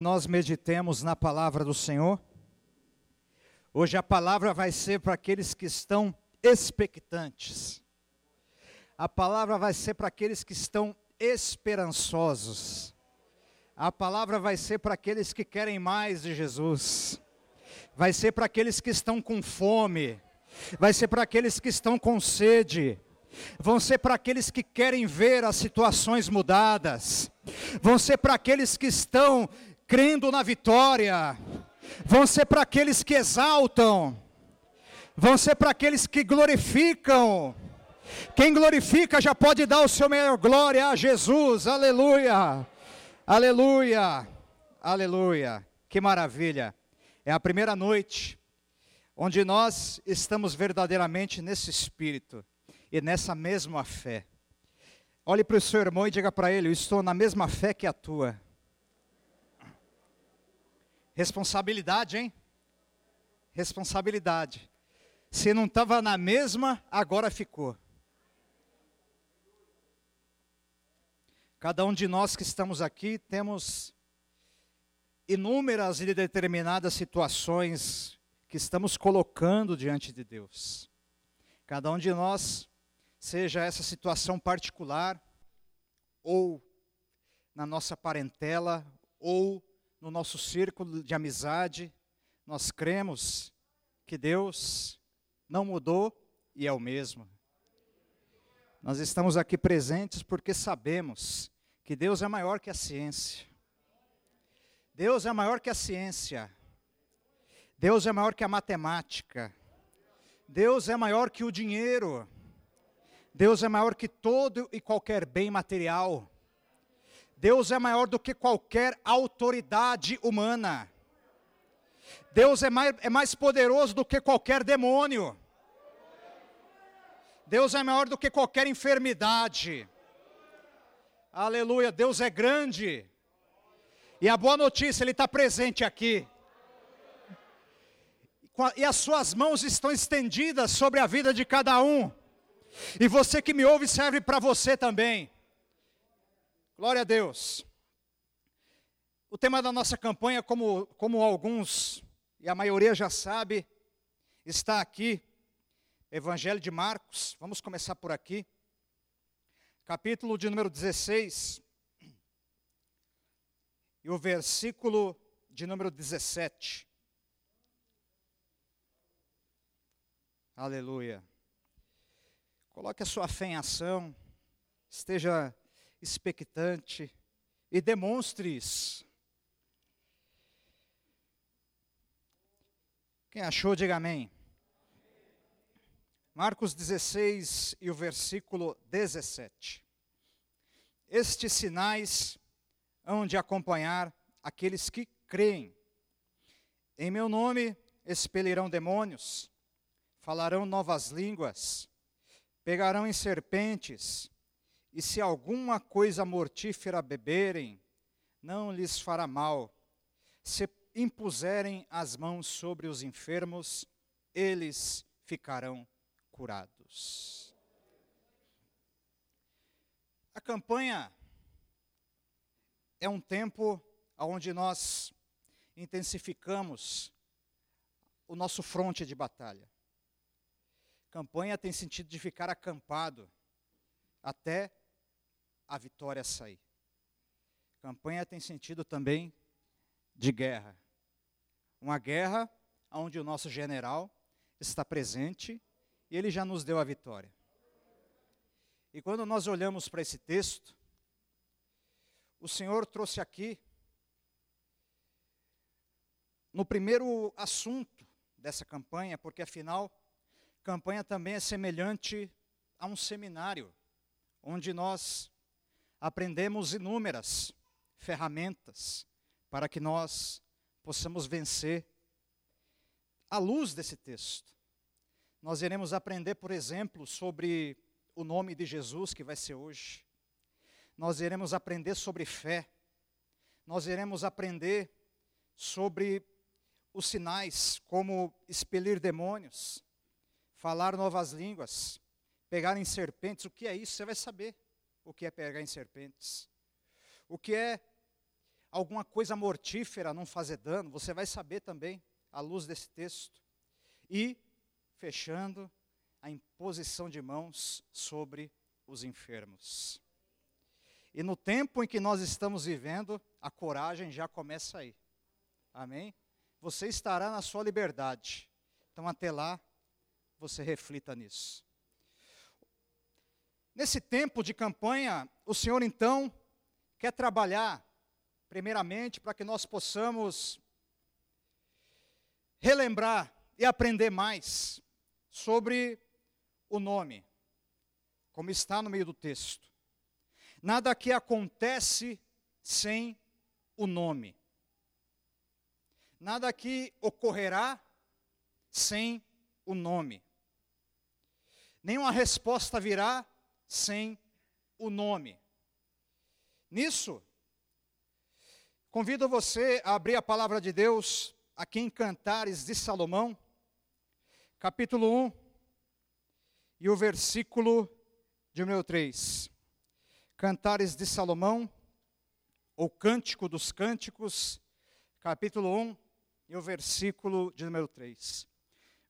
nós meditemos na palavra do Senhor. Hoje a palavra vai ser para aqueles que estão expectantes. A palavra vai ser para aqueles que estão esperançosos. A palavra vai ser para aqueles que querem mais de Jesus. Vai ser para aqueles que estão com fome. Vai ser para aqueles que estão com sede. Vão ser para aqueles que querem ver as situações mudadas. Vão ser para aqueles que estão crendo na vitória, vão ser para aqueles que exaltam, vão ser para aqueles que glorificam. Quem glorifica já pode dar o seu melhor glória a Jesus, aleluia, aleluia, aleluia, que maravilha. É a primeira noite onde nós estamos verdadeiramente nesse espírito e nessa mesma fé. Olhe para o seu irmão e diga para ele: Eu estou na mesma fé que a tua. Responsabilidade, hein? Responsabilidade. Se não estava na mesma, agora ficou. Cada um de nós que estamos aqui temos inúmeras e determinadas situações que estamos colocando diante de Deus. Cada um de nós, seja essa situação particular, ou na nossa parentela, ou no nosso círculo de amizade, nós cremos que Deus não mudou e é o mesmo. Nós estamos aqui presentes porque sabemos que Deus é maior que a ciência. Deus é maior que a ciência. Deus é maior que a matemática. Deus é maior que o dinheiro. Deus é maior que todo e qualquer bem material. Deus é maior do que qualquer autoridade humana. Deus é mais, é mais poderoso do que qualquer demônio. Deus é maior do que qualquer enfermidade. Aleluia, Deus é grande. E a boa notícia, Ele está presente aqui. E as suas mãos estão estendidas sobre a vida de cada um. E você que me ouve serve para você também. Glória a Deus. O tema da nossa campanha, como, como alguns e a maioria já sabe, está aqui, Evangelho de Marcos. Vamos começar por aqui. Capítulo de número 16. E o versículo de número 17. Aleluia. Coloque a sua fé em ação. Esteja expectante e demonstre isso. Quem achou, diga amém. Marcos 16 e o versículo 17. Estes sinais hão de acompanhar aqueles que creem. Em meu nome expelirão demônios, falarão novas línguas, pegarão em serpentes, e se alguma coisa mortífera beberem, não lhes fará mal. Se impuserem as mãos sobre os enfermos, eles ficarão curados. A campanha é um tempo onde nós intensificamos o nosso fronte de batalha. Campanha tem sentido de ficar acampado até a vitória sair. Campanha tem sentido também de guerra. Uma guerra onde o nosso general está presente e ele já nos deu a vitória. E quando nós olhamos para esse texto, o Senhor trouxe aqui, no primeiro assunto dessa campanha, porque afinal, campanha também é semelhante a um seminário, onde nós aprendemos inúmeras ferramentas para que nós possamos vencer à luz desse texto. Nós iremos aprender, por exemplo, sobre o nome de Jesus, que vai ser hoje. Nós iremos aprender sobre fé. Nós iremos aprender sobre os sinais, como expelir demônios, falar novas línguas, pegar em serpentes. O que é isso? Você vai saber o que é pegar em serpentes, o que é alguma coisa mortífera não fazer dano, você vai saber também, à luz desse texto. E, fechando, a imposição de mãos sobre os enfermos. E no tempo em que nós estamos vivendo, a coragem já começa aí. Amém? Você estará na sua liberdade. Então, até lá, você reflita nisso. Nesse tempo de campanha, o Senhor então quer trabalhar, primeiramente, para que nós possamos relembrar e aprender mais sobre o nome, como está no meio do texto. Nada que acontece sem o nome. Nada que ocorrerá sem o nome. Nenhuma resposta virá sem o nome. Nisso, convido você a abrir a palavra de Deus aqui em Cantares de Salomão, capítulo 1, e o versículo de número 3. Cantares de Salomão, ou Cântico dos Cânticos, capítulo 1, e o versículo de número 3.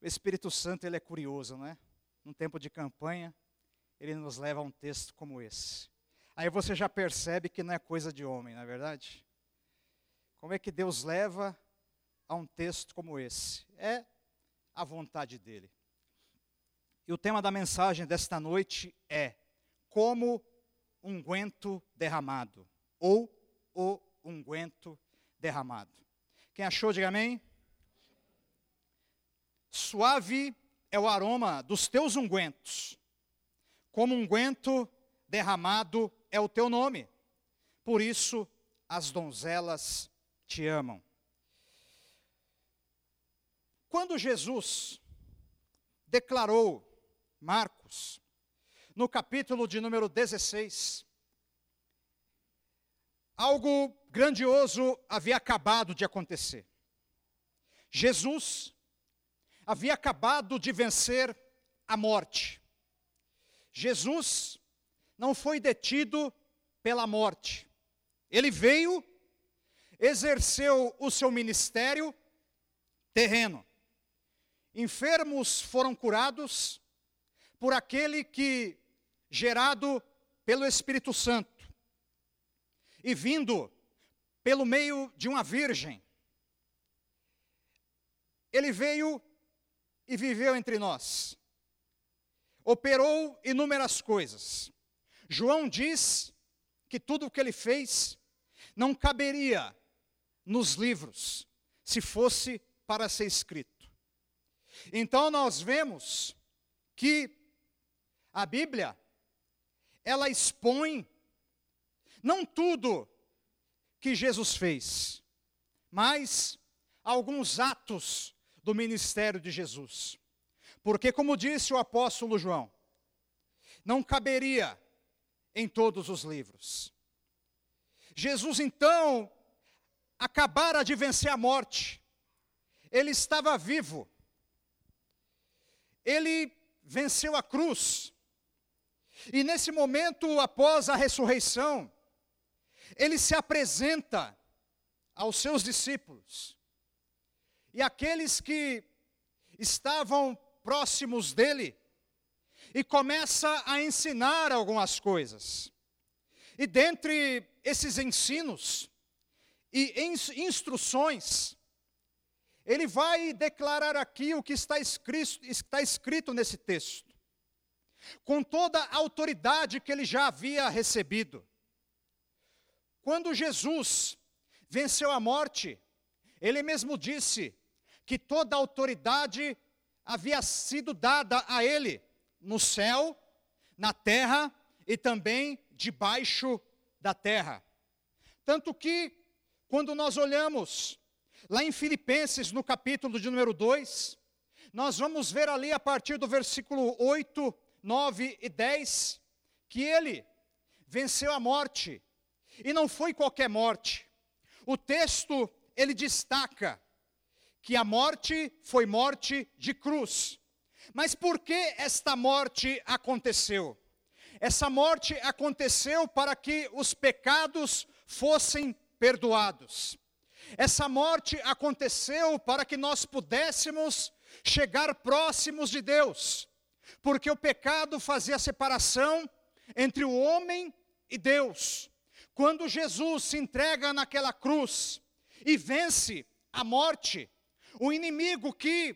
O Espírito Santo, ele é curioso, não é? Num tempo de campanha, ele nos leva a um texto como esse. Aí você já percebe que não é coisa de homem, não é verdade? Como é que Deus leva a um texto como esse? É a vontade dele. E o tema da mensagem desta noite é como unguento derramado, ou o unguento derramado. Quem achou, diga amém. Suave é o aroma dos teus ungüentos, como unguento derramado é o teu nome. Por isso as donzelas te amam. Quando Jesus declarou, Marcos, no capítulo de número 16, algo grandioso havia acabado de acontecer. Jesus havia acabado de vencer a morte. Jesus não foi detido pela morte. Ele veio, exerceu o seu ministério terreno. Enfermos foram curados por aquele que, gerado pelo Espírito Santo e vindo pelo meio de uma virgem, ele veio e viveu entre nós. Operou inúmeras coisas. João diz que tudo o que ele fez não caberia nos livros, se fosse para ser escrito. Então nós vemos que a Bíblia, ela expõe não tudo que Jesus fez, mas alguns atos do ministério de Jesus. Porque, como disse o apóstolo João, não caberia em todos os livros. Jesus então acabara de vencer a morte, ele estava vivo, ele venceu a cruz, e nesse momento, após a ressurreição, ele se apresenta aos seus discípulos, e aqueles que estavam próximos dele, e começa a ensinar algumas coisas. E dentre esses ensinos e instruções, ele vai declarar aqui o que está escrito, está escrito nesse texto, com toda a autoridade que ele já havia recebido. Quando Jesus venceu a morte, ele mesmo disse que toda a autoridade havia sido dada a ele no céu, na terra e também debaixo da terra. Tanto que, quando nós olhamos lá em Filipenses, no capítulo de número 2, nós vamos ver ali a partir do versículo 8, 9 e 10, que ele venceu a morte, e não foi qualquer morte. O texto, ele destaca que a morte foi morte de cruz. Mas por que esta morte aconteceu? Essa morte aconteceu para que os pecados fossem perdoados. Essa morte aconteceu para que nós pudéssemos chegar próximos de Deus, porque o pecado fazia separação entre o homem e Deus. Quando Jesus se entrega naquela cruz e vence a morte, o inimigo que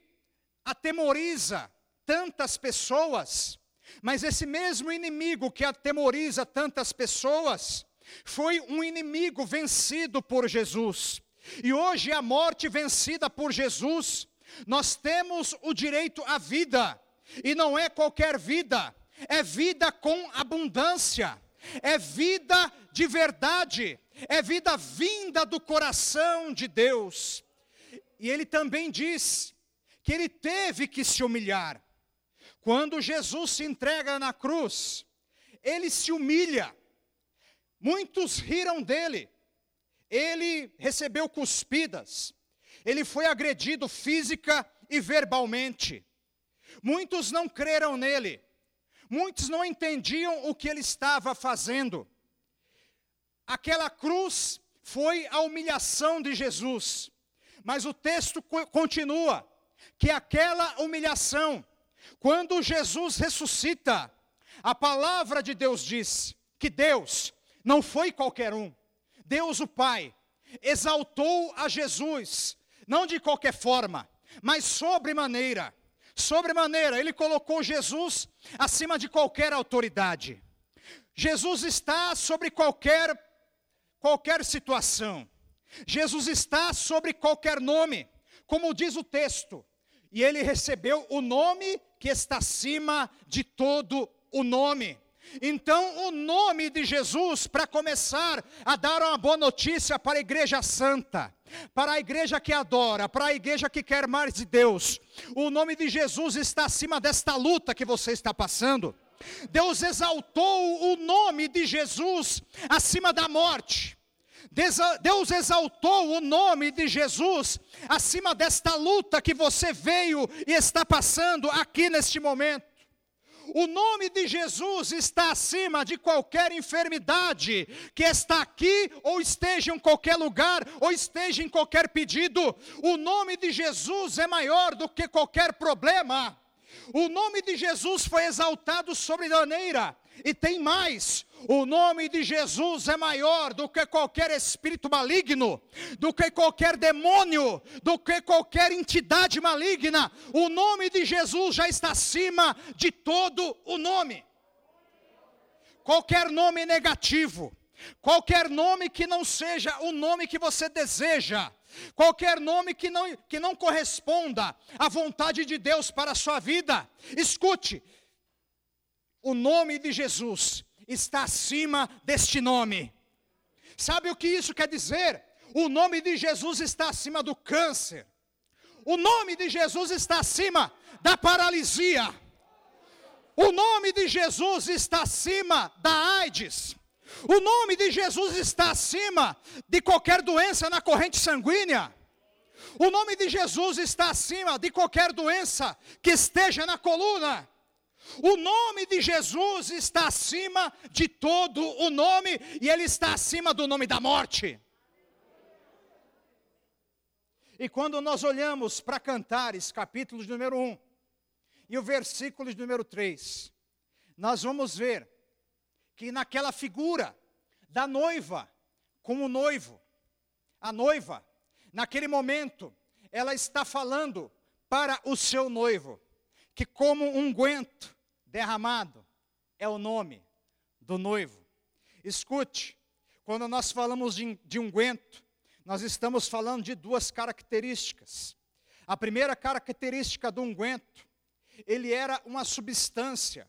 atemoriza tantas pessoas, mas esse mesmo inimigo que atemoriza tantas pessoas, foi um inimigo vencido por Jesus. E hoje a morte vencida por Jesus, nós temos o direito à vida, e não é qualquer vida, é vida com abundância, é vida de verdade, é vida vinda do coração de Deus. E ele também diz que ele teve que se humilhar. Quando Jesus se entrega na cruz, ele se humilha. Muitos riram dele. Ele recebeu cuspidas. Ele foi agredido física e verbalmente. Muitos não creram nele. Muitos não entendiam o que ele estava fazendo. Aquela cruz foi a humilhação de Jesus. Mas o texto continua que aquela humilhação quando Jesus ressuscita, a palavra de Deus diz que Deus não foi qualquer um. Deus o Pai exaltou a Jesus, não de qualquer forma, mas sobremaneira. Sobremaneira, ele colocou Jesus acima de qualquer autoridade. Jesus está sobre qualquer qualquer situação. Jesus está sobre qualquer nome, como diz o texto. E ele recebeu o nome que está acima de todo o nome. Então, o nome de Jesus, para começar a dar uma boa notícia para a igreja santa, para a igreja que adora, para a igreja que quer mais de Deus, o nome de Jesus está acima desta luta que você está passando. Deus exaltou o nome de Jesus acima da morte. Deus exaltou o nome de Jesus acima desta luta que você veio e está passando aqui neste momento. O nome de Jesus está acima de qualquer enfermidade que está aqui, ou esteja em qualquer lugar, ou esteja em qualquer pedido. O nome de Jesus é maior do que qualquer problema. O nome de Jesus foi exaltado sobremaneira. E tem mais: o nome de Jesus é maior do que qualquer espírito maligno, do que qualquer demônio, do que qualquer entidade maligna. O nome de Jesus já está acima de todo o nome. Qualquer nome negativo, qualquer nome que não seja o nome que você deseja, qualquer nome que não, que não corresponda à vontade de Deus para a sua vida, escute, o nome de Jesus está acima deste nome. Sabe o que isso quer dizer? O nome de Jesus está acima do câncer. O nome de Jesus está acima da paralisia. O nome de Jesus está acima da AIDS. O nome de Jesus está acima de qualquer doença na corrente sanguínea. O nome de Jesus está acima de qualquer doença que esteja na coluna. O nome de Jesus está acima de todo o nome, e ele está acima do nome da morte. E quando nós olhamos para Cantares, capítulo número 1, e o versículo número 3, nós vamos ver que naquela figura da noiva com o noivo, a noiva, naquele momento, ela está falando para o seu noivo, que como um guento, derramado é o nome do noivo. Escute, quando nós falamos de, de unguento, nós estamos falando de duas características. A primeira característica do unguento, ele era uma substância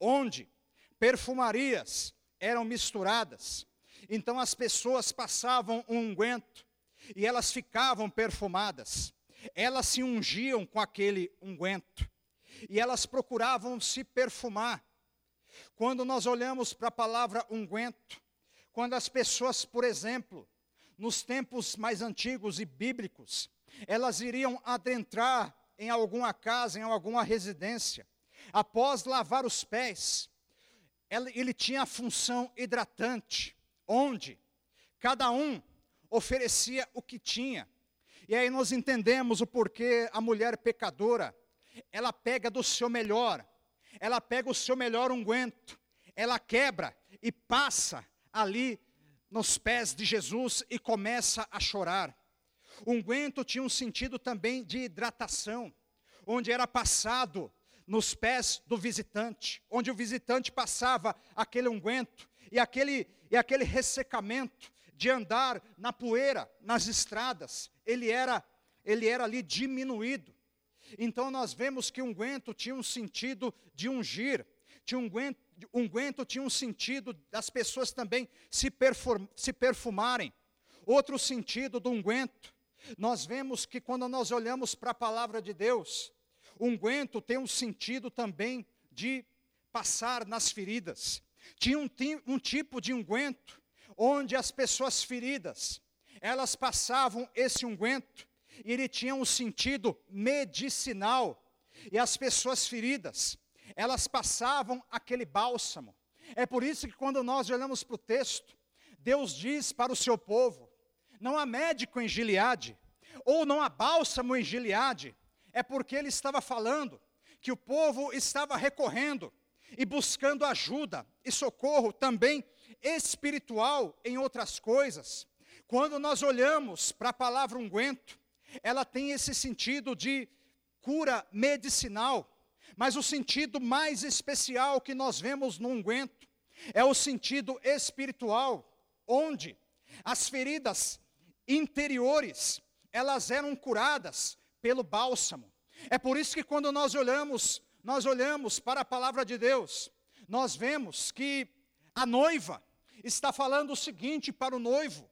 onde perfumarias eram misturadas. Então as pessoas passavam um unguento e elas ficavam perfumadas. Elas se ungiam com aquele unguento e elas procuravam se perfumar. Quando nós olhamos para a palavra unguento, quando as pessoas, por exemplo, nos tempos mais antigos e bíblicos, elas iriam adentrar em alguma casa, em alguma residência, após lavar os pés, ele tinha a função hidratante, onde cada um oferecia o que tinha. E aí nós entendemos o porquê a mulher pecadora, ela pega do seu melhor, ela pega o seu melhor unguento, ela quebra e passa ali nos pés de Jesus e começa a chorar. O unguento tinha um sentido também de hidratação, onde era passado nos pés do visitante, onde o visitante passava aquele unguento e aquele, e aquele ressecamento de andar na poeira, nas estradas, ele era, ele era ali diminuído. Então nós vemos que unguento tinha um sentido de ungir, tinha unguento, unguento tinha um sentido das pessoas também se, perfum, se perfumarem. Outro sentido do unguento, nós vemos que quando nós olhamos para a palavra de Deus, unguento tem um sentido também de passar nas feridas. Tinha um, um tipo de unguento onde as pessoas feridas, elas passavam esse unguento e ele tinha um sentido medicinal. E as pessoas feridas, elas passavam aquele bálsamo. É por isso que quando nós olhamos para o texto, Deus diz para o seu povo: não há médico em Gileade, ou não há bálsamo em Gileade, é porque ele estava falando que o povo estava recorrendo e buscando ajuda e socorro também espiritual em outras coisas. Quando nós olhamos para a palavra unguento, ela tem esse sentido de cura medicinal, mas o sentido mais especial que nós vemos no unguento é o sentido espiritual, onde as feridas interiores, elas eram curadas pelo bálsamo. É por isso que quando nós olhamos, nós olhamos para a palavra de Deus, nós vemos que a noiva está falando o seguinte para o noivo: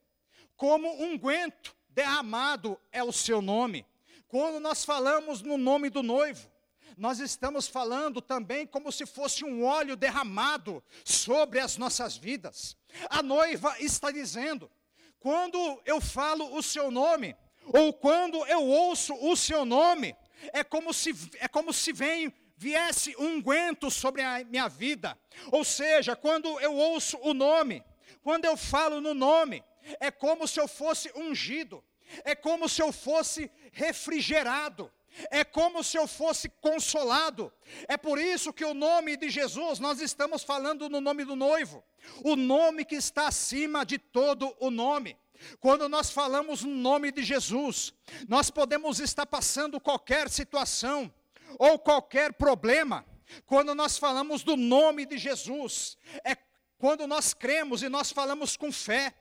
como unguento derramado é o seu nome. Quando nós falamos no nome do noivo, nós estamos falando também como se fosse um óleo derramado sobre as nossas vidas. A noiva está dizendo: quando eu falo o seu nome, ou quando eu ouço o seu nome, é como se, é como se vem, viesse um unguento sobre a minha vida. Ou seja, quando eu ouço o nome, quando eu falo no nome, é como se eu fosse ungido, é como se eu fosse refrigerado, é como se eu fosse consolado. É por isso que o nome de Jesus, nós estamos falando no nome do noivo, o nome que está acima de todo o nome. Quando nós falamos no nome de Jesus, nós podemos estar passando qualquer situação ou qualquer problema. Quando nós falamos do nome de Jesus, é quando nós cremos e nós falamos com fé.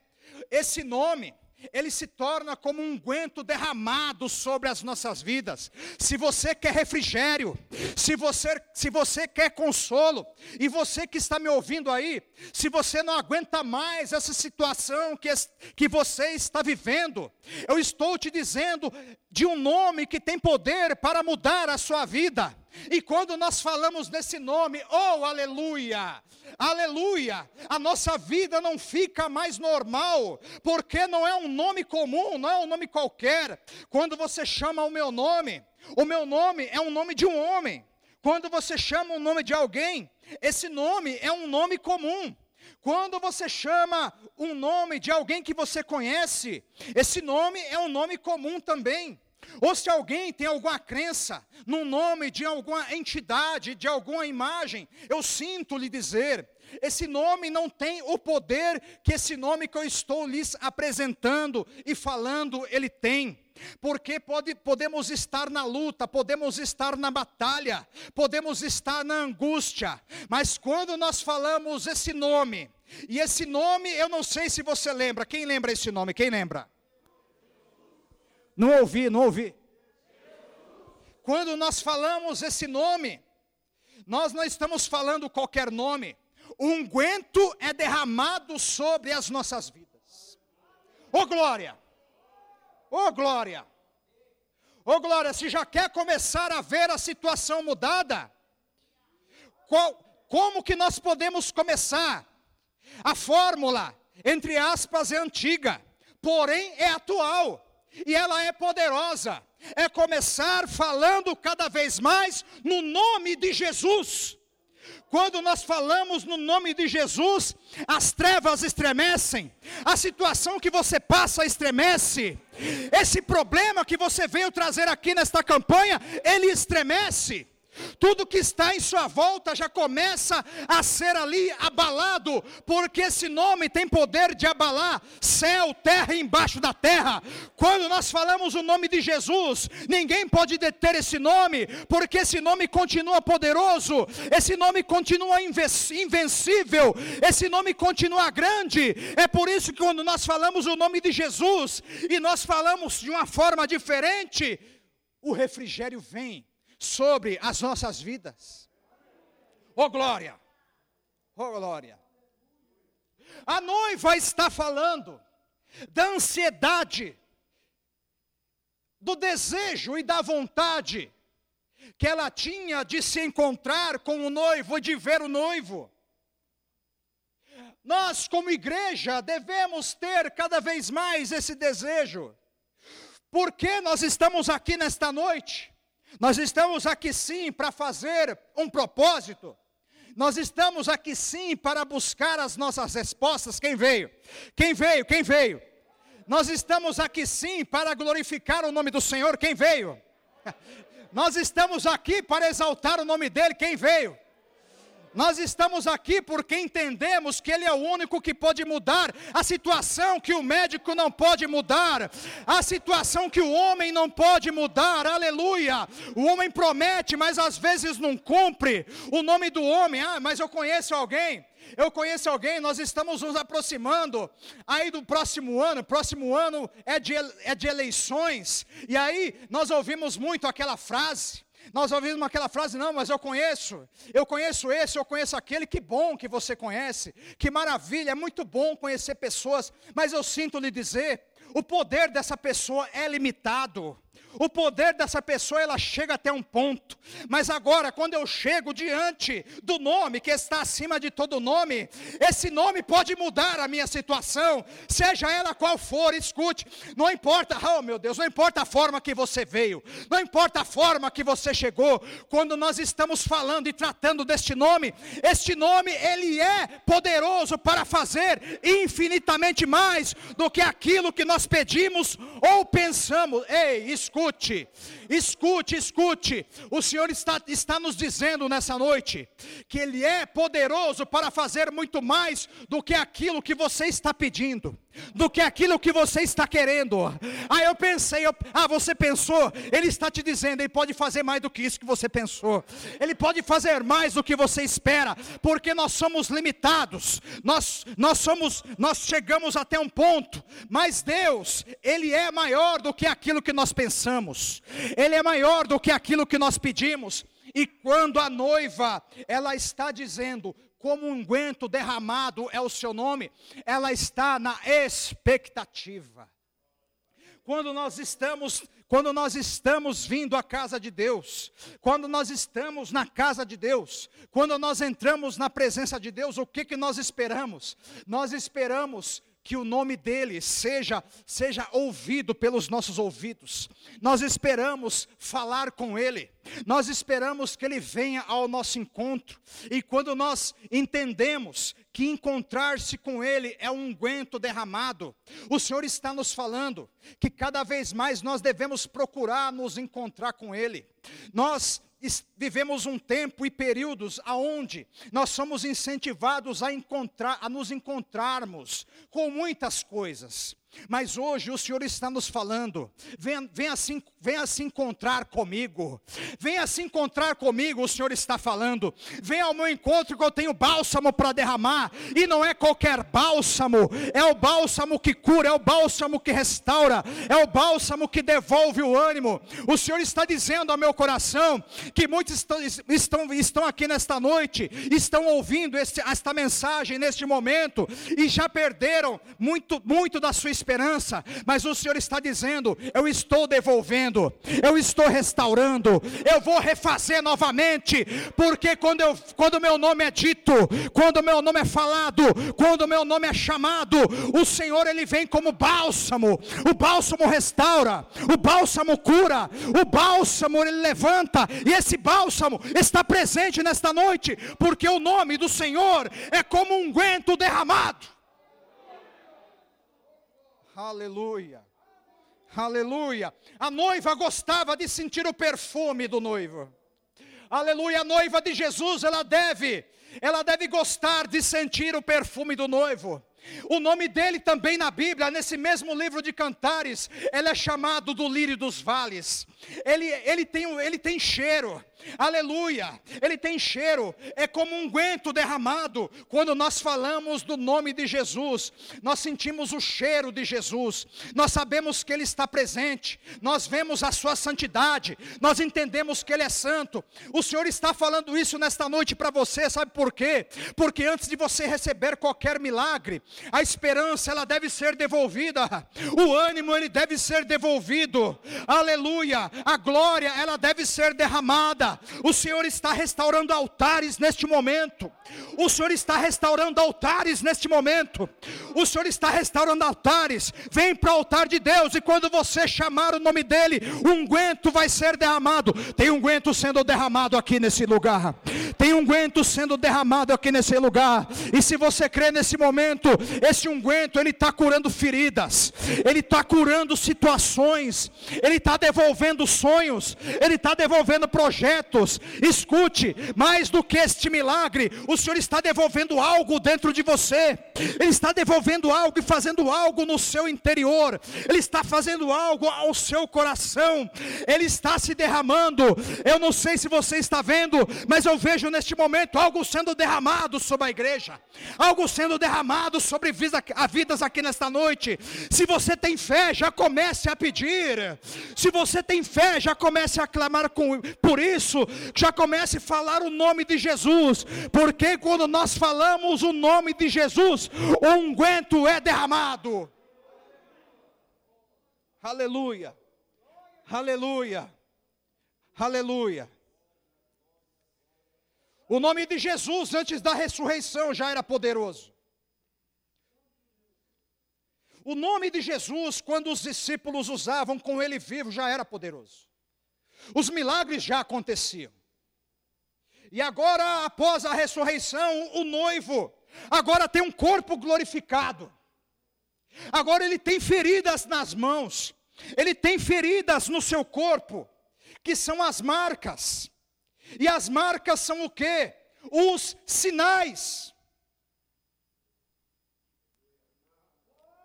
Esse nome ele se torna como um guento derramado sobre as nossas vidas. Se você quer refrigério, se você, se você quer consolo, e você que está me ouvindo aí, se você não aguenta mais essa situação que, que você está vivendo, eu estou te dizendo de um nome que tem poder para mudar a sua vida. E quando nós falamos nesse nome, oh aleluia, aleluia, a nossa vida não fica mais normal, porque não é um nome comum, não é um nome qualquer. Quando você chama o meu nome, o meu nome é um nome de um homem. Quando você chama o nome de alguém, esse nome é um nome comum. Quando você chama um nome de alguém que você conhece, esse nome é um nome comum também. Ou se alguém tem alguma crença no nome de alguma entidade, de alguma imagem, eu sinto lhe dizer, esse nome não tem o poder que esse nome que eu estou lhes apresentando e falando, ele tem. Porque pode, podemos estar na luta, podemos estar na batalha, podemos estar na angústia, mas quando nós falamos esse nome, e esse nome eu não sei se você lembra, quem lembra esse nome? Quem lembra? Não ouvi, não ouvi. Quando nós falamos esse nome, nós não estamos falando qualquer nome. O unguento é derramado sobre as nossas vidas. Ô oh, glória! Ô oh, glória! Ô oh, glória, se já quer começar a ver a situação mudada, qual, como que nós podemos começar? A fórmula, entre aspas, é antiga, porém é atual e ela é poderosa. É começar falando cada vez mais no nome de Jesus. Quando nós falamos no nome de Jesus, as trevas estremecem, a situação que você passa estremece, esse problema que você veio trazer aqui nesta campanha, ele estremece. Tudo que está em sua volta já começa a ser ali abalado, porque esse nome tem poder de abalar céu, terra e embaixo da terra. Quando nós falamos o nome de Jesus, ninguém pode deter esse nome, porque esse nome continua poderoso, esse nome continua invencível, esse nome continua grande. É por isso que quando nós falamos o nome de Jesus e nós falamos de uma forma diferente, o refrigério vem sobre as nossas vidas. Oh glória! Oh glória! A noiva está falando da ansiedade, do desejo e da vontade que ela tinha de se encontrar com o noivo e de ver o noivo. Nós, como igreja, devemos ter cada vez mais esse desejo, porque nós estamos aqui nesta noite nós estamos aqui sim para fazer um propósito. Nós estamos aqui sim para buscar as nossas respostas. Quem veio? Quem veio? Quem veio? Nós estamos aqui sim para glorificar o nome do Senhor. Quem veio? Nós estamos aqui para exaltar o nome dele. Quem veio? Nós estamos aqui porque entendemos que Ele é o único que pode mudar a situação que o médico não pode mudar, a situação que o homem não pode mudar, aleluia. O homem promete, mas às vezes não cumpre. O nome do homem, ah, mas eu conheço alguém. Eu conheço alguém, nós estamos nos aproximando aí do próximo ano. Próximo ano é de, é de eleições, e aí nós ouvimos muito aquela frase nós ouvimos aquela frase, não, mas eu conheço, eu conheço esse, eu conheço aquele, que bom que você conhece, que maravilha, é muito bom conhecer pessoas, mas eu sinto lhe dizer, o poder dessa pessoa é limitado. O poder dessa pessoa, ela chega até um ponto. Mas agora, quando eu chego diante do nome que está acima de todo nome, esse nome pode mudar a minha situação, seja ela qual for. Escute, não importa, oh meu Deus, não importa a forma que você veio, não importa a forma que você chegou. Quando nós estamos falando e tratando deste nome, este nome ele é poderoso para fazer infinitamente mais do que aquilo que nós pedimos ou pensamos. Ei, escute escute, escute, escute. O Senhor está, está nos dizendo nessa noite que Ele é poderoso para fazer muito mais do que aquilo que você está pedindo do que aquilo que você está querendo. Aí eu pensei, eu, ah, você pensou, ele está te dizendo, ele pode fazer mais do que isso que você pensou. Ele pode fazer mais do que você espera, porque nós somos limitados. Nós nós somos nós chegamos até um ponto, mas Deus, ele é maior do que aquilo que nós pensamos. Ele é maior do que aquilo que nós pedimos. E quando a noiva, ela está dizendo: como um unguento derramado é o seu nome, ela está na expectativa. Quando nós estamos, quando nós estamos vindo à casa de Deus, quando nós estamos na casa de Deus, quando nós entramos na presença de Deus, o que que nós esperamos? Nós esperamos que o nome dele seja seja ouvido pelos nossos ouvidos. Nós esperamos falar com ele. Nós esperamos que ele venha ao nosso encontro. E quando nós entendemos que encontrar-se com ele é um unguento derramado, o Senhor está nos falando que cada vez mais nós devemos procurar nos encontrar com ele. Nós vivemos um tempo e períodos aonde nós somos incentivados a encontrar, a nos encontrarmos com muitas coisas. Mas hoje o Senhor está nos falando, venha, venha, se, venha se encontrar comigo, venha se encontrar comigo, o Senhor está falando, venha ao meu encontro que eu tenho bálsamo para derramar, e não é qualquer bálsamo, é o bálsamo que cura, é o bálsamo que restaura, é o bálsamo que devolve o ânimo. O Senhor está dizendo ao meu coração que muitos estão, estão, estão aqui nesta noite, estão ouvindo este, esta mensagem neste momento, e já perderam muito, muito da sua esperança, mas o Senhor está dizendo: eu estou devolvendo, eu estou restaurando, eu vou refazer novamente, porque quando eu quando meu nome é dito, quando meu nome é falado, quando meu nome é chamado, o Senhor ele vem como bálsamo. O bálsamo restaura, o bálsamo cura, o bálsamo ele levanta, e esse bálsamo está presente nesta noite, porque o nome do Senhor é como um guento derramado. Aleluia. Aleluia. A noiva gostava de sentir o perfume do noivo. Aleluia. A noiva de Jesus, ela deve, ela deve gostar de sentir o perfume do noivo. O nome dele também na Bíblia, nesse mesmo livro de Cantares, ele é chamado do lírio dos vales. Ele, ele, tem, ele tem cheiro, aleluia, ele tem cheiro, é como um guento derramado. Quando nós falamos do nome de Jesus, nós sentimos o cheiro de Jesus, nós sabemos que ele está presente, nós vemos a sua santidade, nós entendemos que ele é santo. O Senhor está falando isso nesta noite para você, sabe por quê? Porque antes de você receber qualquer milagre, a esperança ela deve ser devolvida, o ânimo ele deve ser devolvido, aleluia, a glória ela deve ser derramada. O Senhor está restaurando altares neste momento, o Senhor está restaurando altares neste momento, o Senhor está restaurando altares. Vem para o altar de Deus, e quando você chamar o nome dEle, um guento vai ser derramado. Tem um guento sendo derramado aqui nesse lugar, tem um guento sendo derramado aqui nesse lugar, e se você crê nesse momento, esse unguento, ele está curando feridas, ele está curando situações, ele está devolvendo sonhos, ele está devolvendo projetos. Escute, mais do que este milagre, o Senhor está devolvendo algo dentro de você, Ele está devolvendo algo e fazendo algo no seu interior, Ele está fazendo algo ao seu coração, Ele está se derramando. Eu não sei se você está vendo, mas eu vejo neste momento algo sendo derramado sobre a igreja, algo sendo derramado sobre vidas aqui nesta noite. Se você tem fé, já comece a pedir. Se você tem fé, já comece a clamar com, por isso. Já comece a falar o nome de Jesus. Porque quando nós falamos o nome de Jesus, o unguento é derramado. Aleluia. Aleluia. Aleluia. O nome de Jesus antes da ressurreição já era poderoso. O nome de Jesus, quando os discípulos usavam com ele vivo, já era poderoso. Os milagres já aconteciam. E agora, após a ressurreição, o noivo agora tem um corpo glorificado. Agora ele tem feridas nas mãos, ele tem feridas no seu corpo, que são as marcas. E as marcas são o que? Os sinais.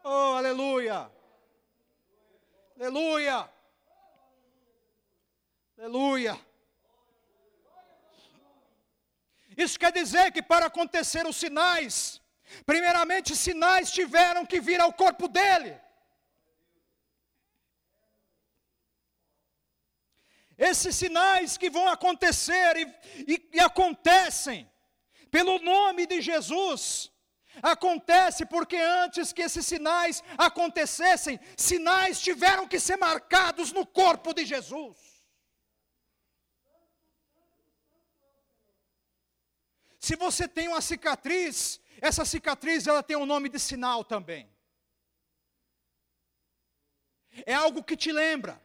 Oh, aleluia! Aleluia! Aleluia! Isso quer dizer que para acontecer os sinais, primeiramente sinais tiveram que vir ao corpo dele. Esses sinais que vão acontecer e, e, e acontecem pelo nome de Jesus, Acontece porque antes que esses sinais acontecessem, sinais tiveram que ser marcados no corpo de Jesus. Se você tem uma cicatriz, essa cicatriz ela tem um nome de sinal também. É algo que te lembra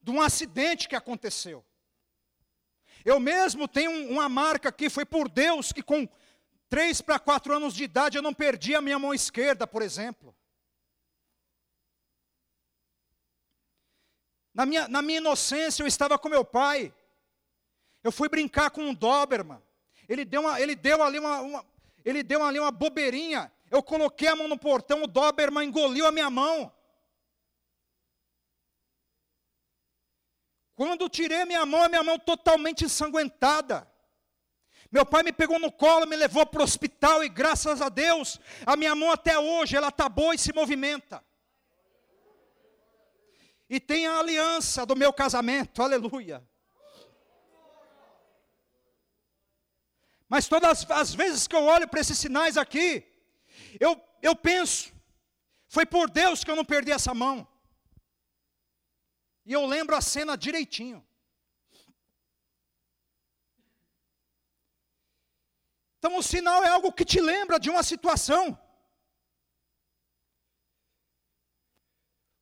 de um acidente que aconteceu. Eu mesmo tenho uma marca aqui, foi por Deus que com Três para quatro anos de idade eu não perdi a minha mão esquerda, por exemplo. Na minha, na minha inocência eu estava com meu pai. Eu fui brincar com um Doberman. Ele deu, uma, ele deu ali uma, uma, ele deu ali uma bobeirinha. Eu coloquei a mão no portão, o Doberman engoliu a minha mão. Quando tirei a minha mão, a minha mão totalmente ensanguentada. Meu pai me pegou no colo, me levou para o hospital e graças a Deus, a minha mão até hoje, ela está boa e se movimenta. E tem a aliança do meu casamento, aleluia. Mas todas as vezes que eu olho para esses sinais aqui, eu, eu penso, Foi por Deus que eu não perdi essa mão. E eu lembro a cena direitinho. Então, o sinal é algo que te lembra de uma situação.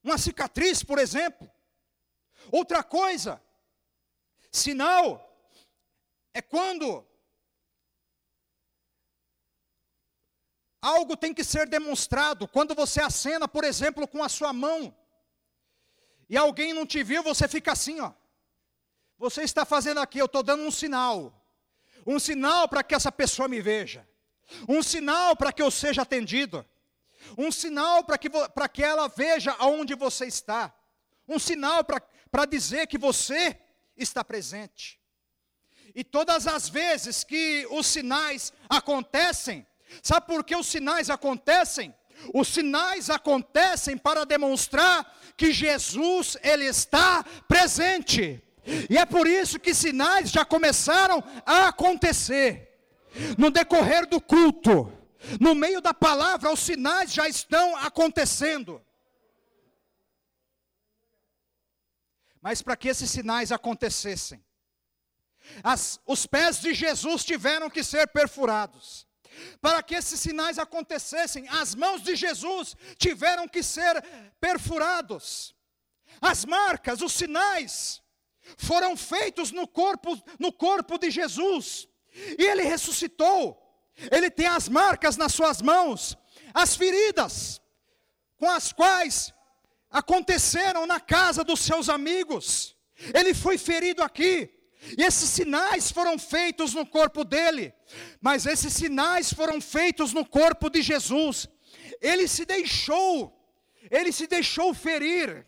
Uma cicatriz, por exemplo. Outra coisa, sinal é quando algo tem que ser demonstrado. Quando você acena, por exemplo, com a sua mão, e alguém não te viu, você fica assim, ó. Você está fazendo aqui, eu estou dando um sinal. Um sinal para que essa pessoa me veja. Um sinal para que eu seja atendido. Um sinal para que, que ela veja aonde você está. Um sinal para dizer que você está presente. E todas as vezes que os sinais acontecem, sabe por que os sinais acontecem? Os sinais acontecem para demonstrar que Jesus ele está presente. E é por isso que sinais já começaram a acontecer. No decorrer do culto, no meio da palavra, os sinais já estão acontecendo. Mas para que esses sinais acontecessem, as, os pés de Jesus tiveram que ser perfurados. Para que esses sinais acontecessem, as mãos de Jesus tiveram que ser perfurados. As marcas, os sinais, foram feitos no corpo, no corpo de Jesus. E ele ressuscitou. Ele tem as marcas nas suas mãos, as feridas com as quais aconteceram na casa dos seus amigos. Ele foi ferido aqui. E esses sinais foram feitos no corpo dele, mas esses sinais foram feitos no corpo de Jesus. Ele se deixou, ele se deixou ferir,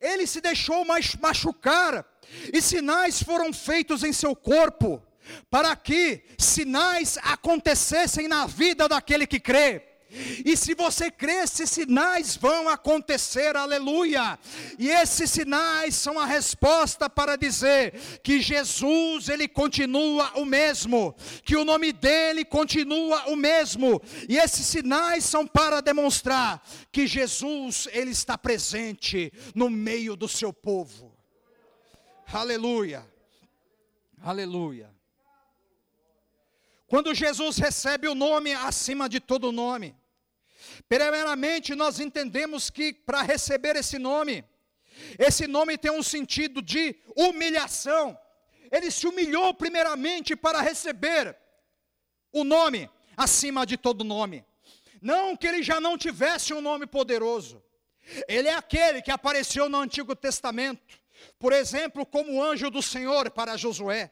ele se deixou machucar, e sinais foram feitos em seu corpo, para que sinais acontecessem na vida daquele que crê. E se você crê, esses sinais vão acontecer, aleluia. E esses sinais são a resposta para dizer que Jesus, ele continua o mesmo, que o nome dele continua o mesmo. E esses sinais são para demonstrar que Jesus, ele está presente no meio do seu povo. Aleluia. Aleluia. Quando Jesus recebe o nome acima de todo nome, primeiramente nós entendemos que para receber esse nome, esse nome tem um sentido de humilhação. Ele se humilhou primeiramente para receber o nome acima de todo nome. Não que ele já não tivesse um nome poderoso. Ele é aquele que apareceu no Antigo Testamento, por exemplo, como anjo do Senhor para Josué.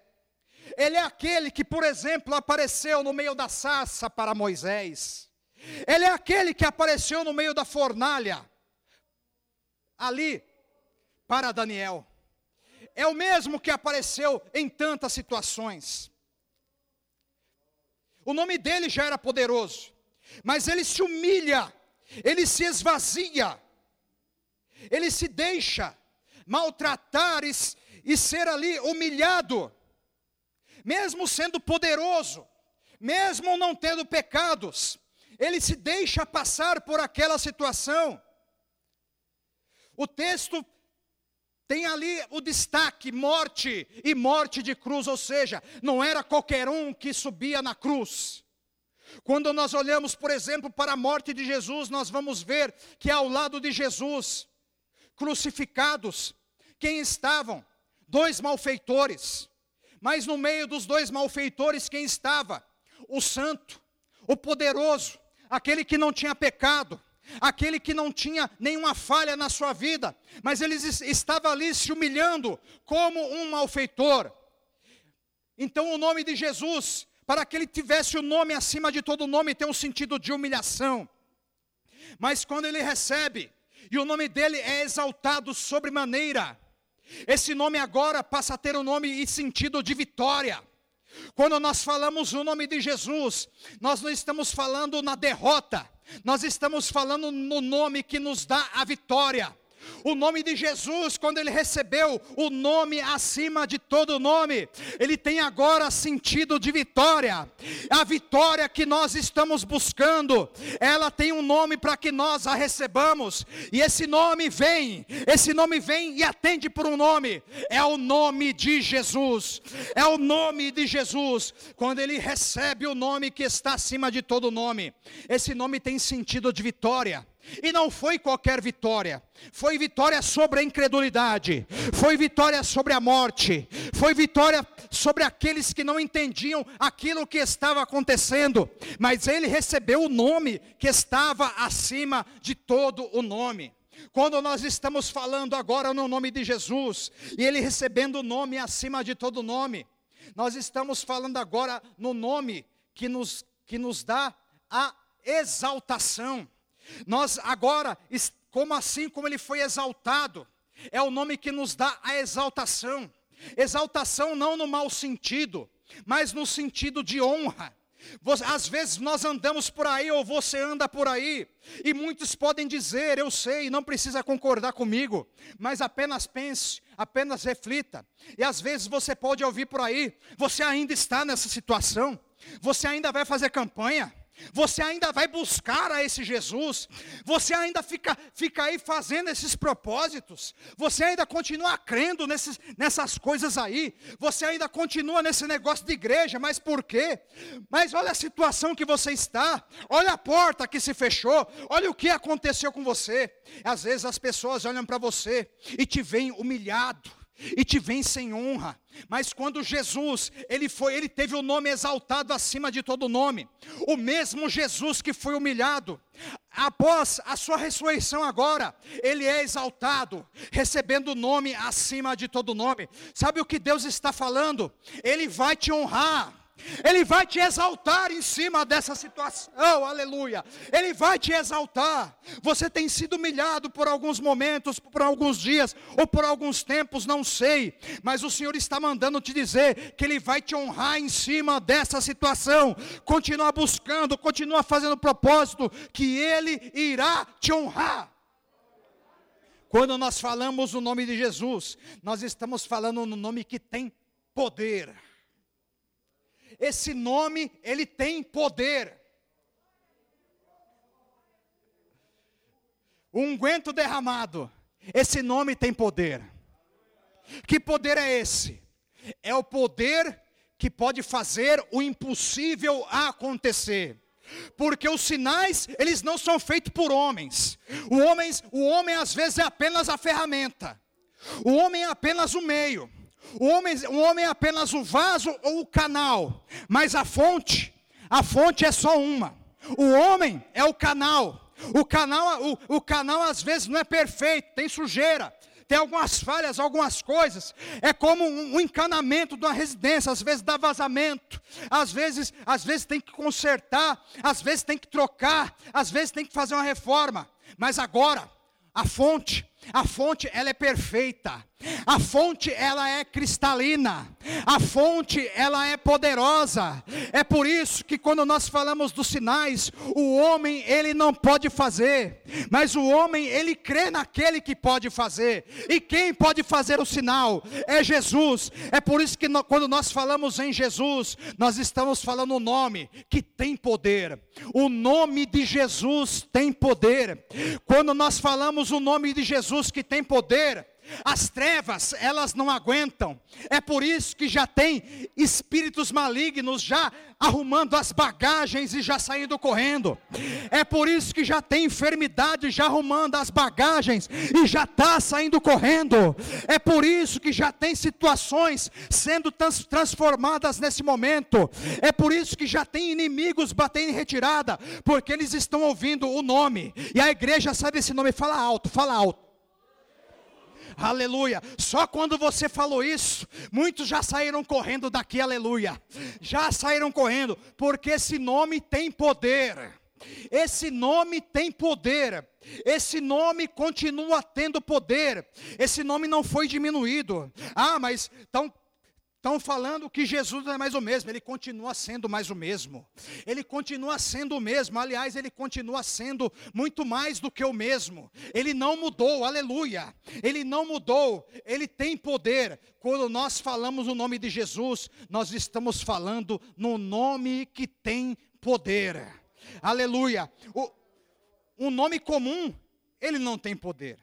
Ele é aquele que, por exemplo, apareceu no meio da sarça para Moisés. Ele é aquele que apareceu no meio da fornalha, ali, para Daniel. É o mesmo que apareceu em tantas situações. O nome dele já era poderoso, mas ele se humilha, ele se esvazia, ele se deixa maltratar e, e ser ali humilhado mesmo sendo poderoso, mesmo não tendo pecados, ele se deixa passar por aquela situação. O texto tem ali o destaque: morte e morte de cruz, ou seja, não era qualquer um que subia na cruz. Quando nós olhamos, por exemplo, para a morte de Jesus, nós vamos ver que ao lado de Jesus, crucificados, quem estavam? Dois malfeitores. Mas no meio dos dois malfeitores, quem estava? O santo, o poderoso, aquele que não tinha pecado, aquele que não tinha nenhuma falha na sua vida, mas ele estava ali se humilhando como um malfeitor. Então o nome de Jesus, para que ele tivesse o nome acima de todo nome, tem um sentido de humilhação. Mas quando ele recebe, e o nome dele é exaltado sobremaneira, esse nome agora passa a ter o um nome e sentido de vitória. Quando nós falamos o nome de Jesus, nós não estamos falando na derrota, nós estamos falando no nome que nos dá a vitória. O nome de Jesus, quando ele recebeu o nome acima de todo nome, ele tem agora sentido de vitória. A vitória que nós estamos buscando, ela tem um nome para que nós a recebamos. E esse nome vem, esse nome vem e atende por um nome. É o nome de Jesus. É o nome de Jesus. Quando ele recebe o nome que está acima de todo nome, esse nome tem sentido de vitória. E não foi qualquer vitória, foi vitória sobre a incredulidade, foi vitória sobre a morte, foi vitória sobre aqueles que não entendiam aquilo que estava acontecendo, mas ele recebeu o nome que estava acima de todo o nome. Quando nós estamos falando agora no nome de Jesus, e ele recebendo o nome acima de todo nome, nós estamos falando agora no nome que nos, que nos dá a exaltação. Nós agora, como assim como ele foi exaltado, é o nome que nos dá a exaltação. Exaltação não no mau sentido, mas no sentido de honra. Às vezes nós andamos por aí, ou você anda por aí, e muitos podem dizer, eu sei, não precisa concordar comigo, mas apenas pense, apenas reflita. E às vezes você pode ouvir por aí, você ainda está nessa situação, você ainda vai fazer campanha, você ainda vai buscar a esse Jesus, você ainda fica, fica aí fazendo esses propósitos, você ainda continua crendo nesses, nessas coisas aí, você ainda continua nesse negócio de igreja, mas por quê? Mas olha a situação que você está, olha a porta que se fechou, olha o que aconteceu com você. Às vezes as pessoas olham para você e te veem humilhado, e te vem sem honra. Mas quando Jesus, ele foi, ele teve o nome exaltado acima de todo nome. O mesmo Jesus que foi humilhado, após a sua ressurreição agora, ele é exaltado, recebendo o nome acima de todo nome. Sabe o que Deus está falando? Ele vai te honrar. Ele vai te exaltar em cima dessa situação, oh, aleluia. Ele vai te exaltar. Você tem sido humilhado por alguns momentos, por alguns dias, ou por alguns tempos, não sei. Mas o Senhor está mandando te dizer que Ele vai te honrar em cima dessa situação. Continua buscando, continua fazendo propósito, que Ele irá te honrar. Quando nós falamos o nome de Jesus, nós estamos falando no nome que tem poder esse nome, ele tem poder. O unguento derramado, esse nome tem poder. Que poder é esse? É o poder que pode fazer o impossível acontecer. Porque os sinais, eles não são feitos por homens. O homem, o homem às vezes é apenas a ferramenta. O homem é apenas o meio. O homem, o homem é apenas o vaso ou o canal, mas a fonte, a fonte é só uma. O homem é o canal. O canal, o, o canal às vezes não é perfeito, tem sujeira, tem algumas falhas, algumas coisas. É como um, encanamento de uma residência, às vezes dá vazamento, às vezes, às vezes tem que consertar, às vezes tem que trocar, às vezes tem que fazer uma reforma. Mas agora, a fonte, a fonte ela é perfeita. A fonte ela é cristalina. A fonte ela é poderosa. É por isso que quando nós falamos dos sinais, o homem ele não pode fazer, mas o homem ele crê naquele que pode fazer. E quem pode fazer o sinal é Jesus. É por isso que no, quando nós falamos em Jesus, nós estamos falando o nome que tem poder. O nome de Jesus tem poder. Quando nós falamos o nome de Jesus que tem poder, as trevas, elas não aguentam. É por isso que já tem espíritos malignos já arrumando as bagagens e já saindo correndo. É por isso que já tem enfermidade já arrumando as bagagens e já está saindo correndo. É por isso que já tem situações sendo trans transformadas nesse momento. É por isso que já tem inimigos batendo em retirada, porque eles estão ouvindo o nome. E a igreja sabe esse nome, fala alto, fala alto. Aleluia. Só quando você falou isso, muitos já saíram correndo daqui, aleluia. Já saíram correndo, porque esse nome tem poder. Esse nome tem poder. Esse nome continua tendo poder. Esse nome não foi diminuído. Ah, mas então Estão falando que Jesus não é mais o mesmo, ele continua sendo mais o mesmo. Ele continua sendo o mesmo, aliás, ele continua sendo muito mais do que o mesmo. Ele não mudou, aleluia. Ele não mudou, ele tem poder. Quando nós falamos o nome de Jesus, nós estamos falando no nome que tem poder. Aleluia. O, um nome comum, ele não tem poder.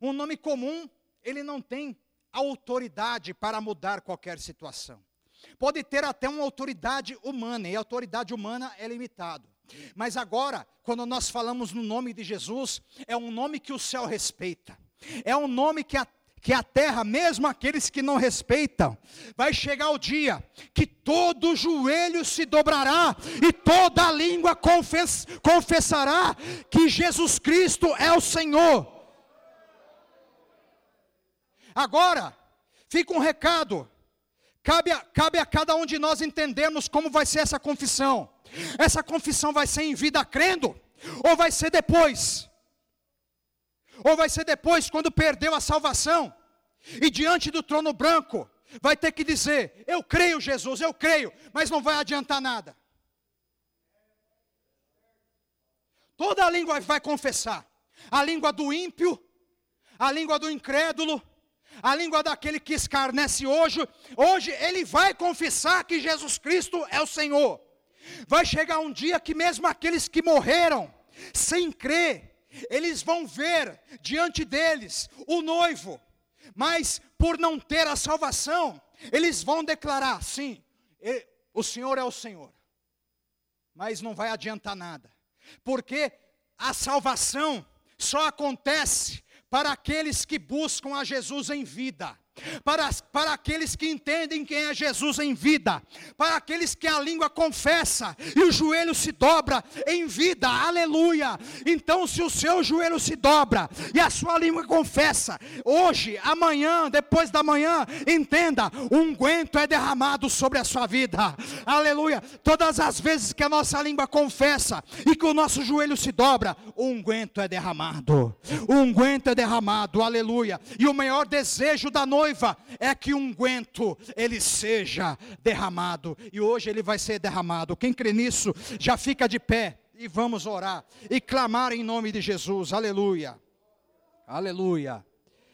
Um nome comum, ele não tem autoridade para mudar qualquer situação. Pode ter até uma autoridade humana, e a autoridade humana é limitada. Mas agora, quando nós falamos no nome de Jesus, é um nome que o céu respeita. É um nome que a que a terra, mesmo aqueles que não respeitam, vai chegar o dia que todo joelho se dobrará e toda língua confess, confessará que Jesus Cristo é o Senhor. Agora, fica um recado. Cabe a, cabe a cada um de nós entendermos como vai ser essa confissão. Essa confissão vai ser em vida crendo, ou vai ser depois? Ou vai ser depois, quando perdeu a salvação, e diante do trono branco, vai ter que dizer: Eu creio, Jesus, eu creio, mas não vai adiantar nada. Toda a língua vai confessar: a língua do ímpio, a língua do incrédulo, a língua daquele que escarnece hoje, hoje ele vai confessar que Jesus Cristo é o Senhor. Vai chegar um dia que mesmo aqueles que morreram sem crer, eles vão ver diante deles o noivo, mas por não ter a salvação, eles vão declarar: sim, o Senhor é o Senhor, mas não vai adiantar nada, porque a salvação só acontece para aqueles que buscam a Jesus em vida para, para aqueles que entendem quem é Jesus em vida, para aqueles que a língua confessa e o joelho se dobra em vida, aleluia. Então, se o seu joelho se dobra e a sua língua confessa, hoje, amanhã, depois da manhã, entenda: o unguento é derramado sobre a sua vida, aleluia. Todas as vezes que a nossa língua confessa e que o nosso joelho se dobra, o é derramado, o unguento é derramado, aleluia. E o maior desejo da noite noiva é que um unguento ele seja derramado. E hoje ele vai ser derramado. Quem crê nisso, já fica de pé e vamos orar e clamar em nome de Jesus. Aleluia. Aleluia.